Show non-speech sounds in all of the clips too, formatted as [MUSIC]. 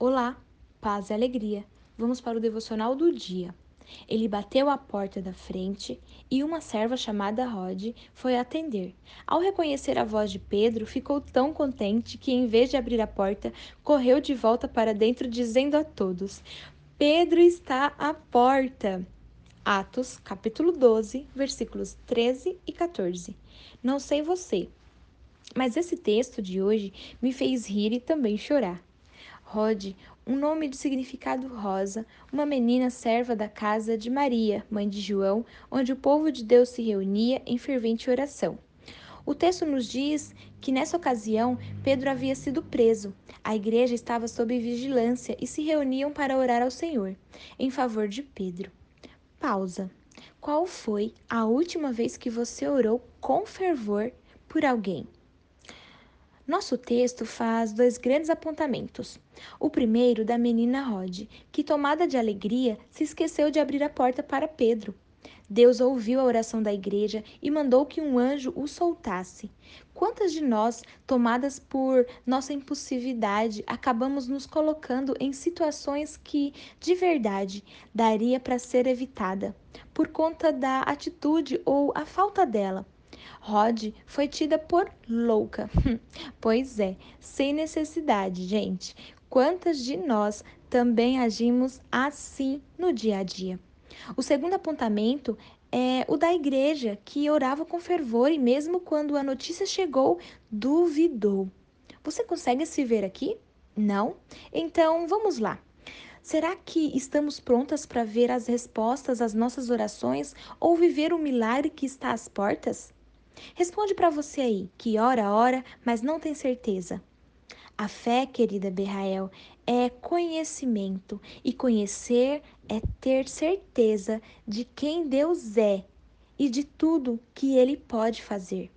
Olá, paz e alegria. Vamos para o devocional do dia. Ele bateu à porta da frente e uma serva chamada Rod foi atender. Ao reconhecer a voz de Pedro, ficou tão contente que, em vez de abrir a porta, correu de volta para dentro, dizendo a todos: Pedro está à porta. Atos, capítulo 12, versículos 13 e 14. Não sei você, mas esse texto de hoje me fez rir e também chorar. Rod, um nome de significado rosa, uma menina serva da casa de Maria, mãe de João, onde o povo de Deus se reunia em fervente oração. O texto nos diz que nessa ocasião Pedro havia sido preso. A igreja estava sob vigilância e se reuniam para orar ao Senhor em favor de Pedro. Pausa. Qual foi a última vez que você orou com fervor por alguém? Nosso texto faz dois grandes apontamentos. O primeiro da menina Rod, que, tomada de alegria, se esqueceu de abrir a porta para Pedro. Deus ouviu a oração da igreja e mandou que um anjo o soltasse. Quantas de nós, tomadas por nossa impulsividade, acabamos nos colocando em situações que, de verdade, daria para ser evitada, por conta da atitude ou a falta dela? Rod foi tida por louca. [LAUGHS] pois é, sem necessidade, gente. Quantas de nós também agimos assim no dia a dia? O segundo apontamento é o da igreja, que orava com fervor e, mesmo quando a notícia chegou, duvidou. Você consegue se ver aqui? Não? Então vamos lá. Será que estamos prontas para ver as respostas às nossas orações ou viver o milagre que está às portas? Responde para você aí, que ora, ora, mas não tem certeza. A fé, querida Berrael, é conhecimento e conhecer é ter certeza de quem Deus é e de tudo que ele pode fazer.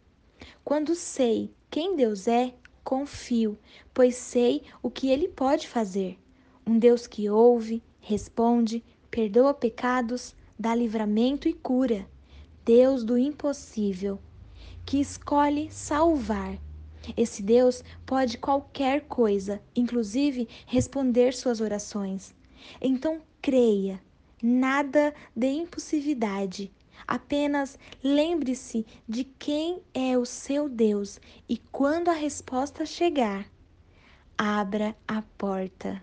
Quando sei quem Deus é, confio, pois sei o que ele pode fazer. Um Deus que ouve, responde, perdoa pecados, dá livramento e cura. Deus do impossível que escolhe salvar. Esse Deus pode qualquer coisa, inclusive responder suas orações. Então creia, nada de impossibilidade. Apenas lembre-se de quem é o seu Deus e quando a resposta chegar, abra a porta.